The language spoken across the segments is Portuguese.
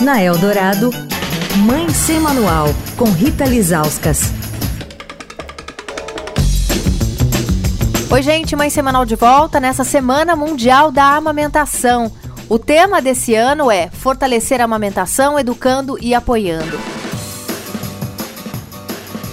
Na Eldorado, Mãe Sem Manual, com Rita Lizauskas. Oi, gente, Mãe Semanal de volta nessa Semana Mundial da Amamentação. O tema desse ano é Fortalecer a amamentação, educando e apoiando.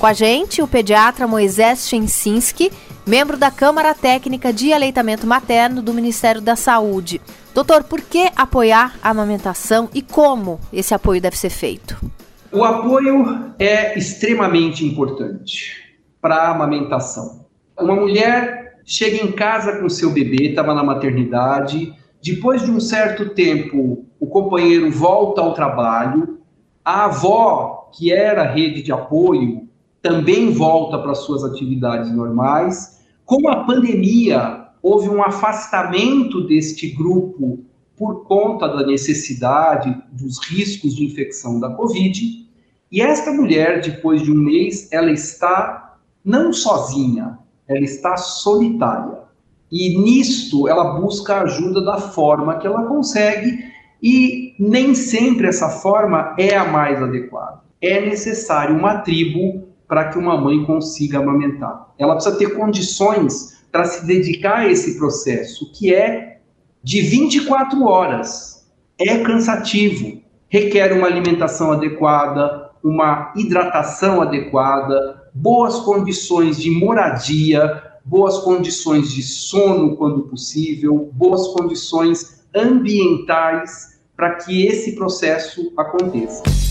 Com a gente, o pediatra Moisés Chensinski, membro da Câmara Técnica de Aleitamento Materno do Ministério da Saúde. Doutor, por que apoiar a amamentação e como esse apoio deve ser feito? O apoio é extremamente importante para a amamentação. Uma mulher chega em casa com seu bebê, estava na maternidade, depois de um certo tempo, o companheiro volta ao trabalho, a avó, que era rede de apoio, também volta para suas atividades normais. Com a pandemia, houve um afastamento deste grupo por conta da necessidade dos riscos de infecção da Covid. E esta mulher, depois de um mês, ela está não sozinha, ela está solitária. E nisto ela busca a ajuda da forma que ela consegue, e nem sempre essa forma é a mais adequada. É necessário uma tribo para que uma mãe consiga amamentar. Ela precisa ter condições para se dedicar a esse processo, que é de 24 horas. É cansativo, requer uma alimentação adequada, uma hidratação adequada, boas condições de moradia, boas condições de sono quando possível, boas condições ambientais para que esse processo aconteça.